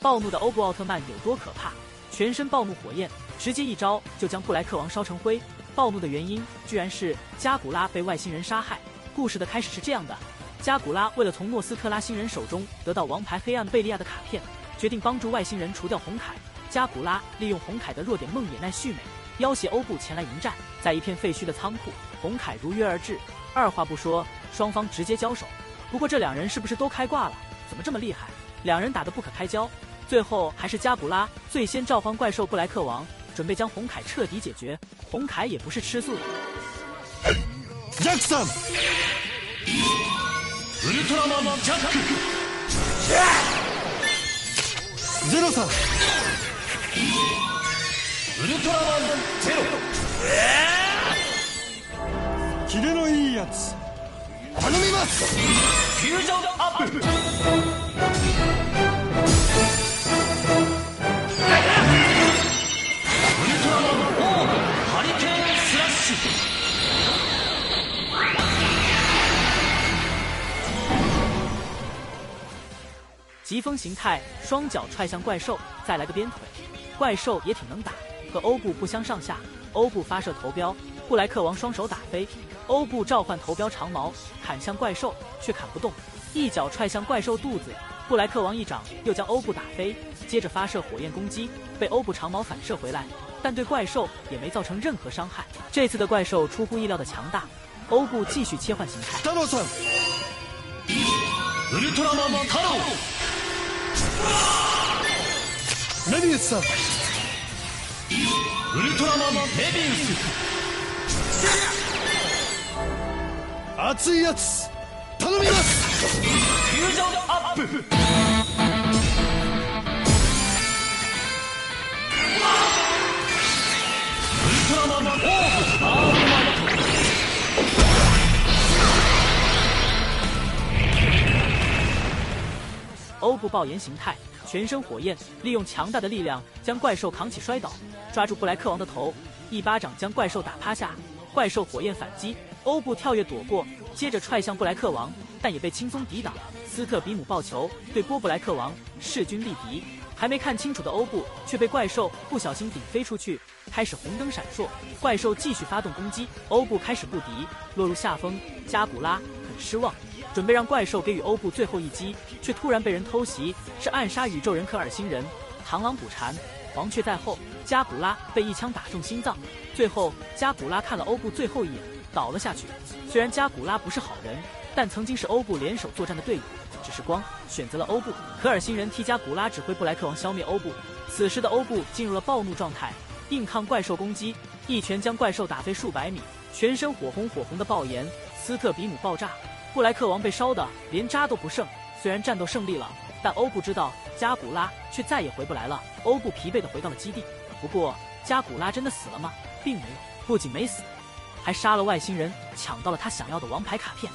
暴怒的欧布奥特曼有多可怕？全身暴怒火焰，直接一招就将布莱克王烧成灰。暴怒的原因居然是加古拉被外星人杀害。故事的开始是这样的：加古拉为了从诺斯特拉星人手中得到王牌黑暗贝利亚的卡片，决定帮助外星人除掉红凯。加古拉利用红凯的弱点梦野奈绪美，要挟欧布前来迎战。在一片废墟的仓库，红凯如约而至，二话不说，双方直接交手。不过这两人是不是都开挂了？怎么这么厉害？两人打得不可开交。最后还是加古拉最先召唤怪兽布莱克王，准备将红凯彻底解决。红凯也不是吃素的。ジャックさんウルトラマンジャックゼロさんウルトラマンゼロキレのいいやつ頼みますフュージョンアップ 疾风形态，双脚踹向怪兽，再来个鞭腿。怪兽也挺能打，和欧布不相上下。欧布发射头镖，布莱克王双手打飞。欧布召唤头镖长矛，砍向怪兽，却砍不动，一脚踹向怪兽肚子。布莱克王一掌又将欧布打飞，接着发射火焰攻击，被欧布长矛反射回来，但对怪兽也没造成任何伤害。这次的怪兽出乎意料的强大，欧布继续切换形态。太郎さんウルトラマン太郎メ ビウスさん。ウルトラマンメビウス。熱いやつ頼みます。フュージョンアップ。ウルトラマンオーブアームマント欧布爆炎形态，全身火焰，利用强大的力量将怪兽扛起摔倒，抓住布莱克王的头，一巴掌将怪兽打趴下。怪兽火焰反击，欧布跳跃躲过，接着踹向布莱克王，但也被轻松抵挡。斯特比姆抱球对波布莱克王势均力敌，还没看清楚的欧布却被怪兽不小心顶飞出去，开始红灯闪烁。怪兽继续发动攻击，欧布开始不敌，落入下风。加古拉很失望。准备让怪兽给予欧布最后一击，却突然被人偷袭，是暗杀宇宙人科尔星人。螳螂捕蝉，黄雀在后。加古拉被一枪打中心脏，最后加古拉看了欧布最后一眼，倒了下去。虽然加古拉不是好人，但曾经是欧布联手作战的队友，只是光选择了欧布。科尔星人替加古拉指挥布莱克王消灭欧布。此时的欧布进入了暴怒状态，硬抗怪兽攻击，一拳将怪兽打飞数百米，全身火红火红的爆炎。斯特比姆爆炸。布莱克王被烧的连渣都不剩，虽然战斗胜利了，但欧布知道加古拉却再也回不来了。欧布疲惫的回到了基地，不过加古拉真的死了吗？并没有，不仅没死，还杀了外星人，抢到了他想要的王牌卡片。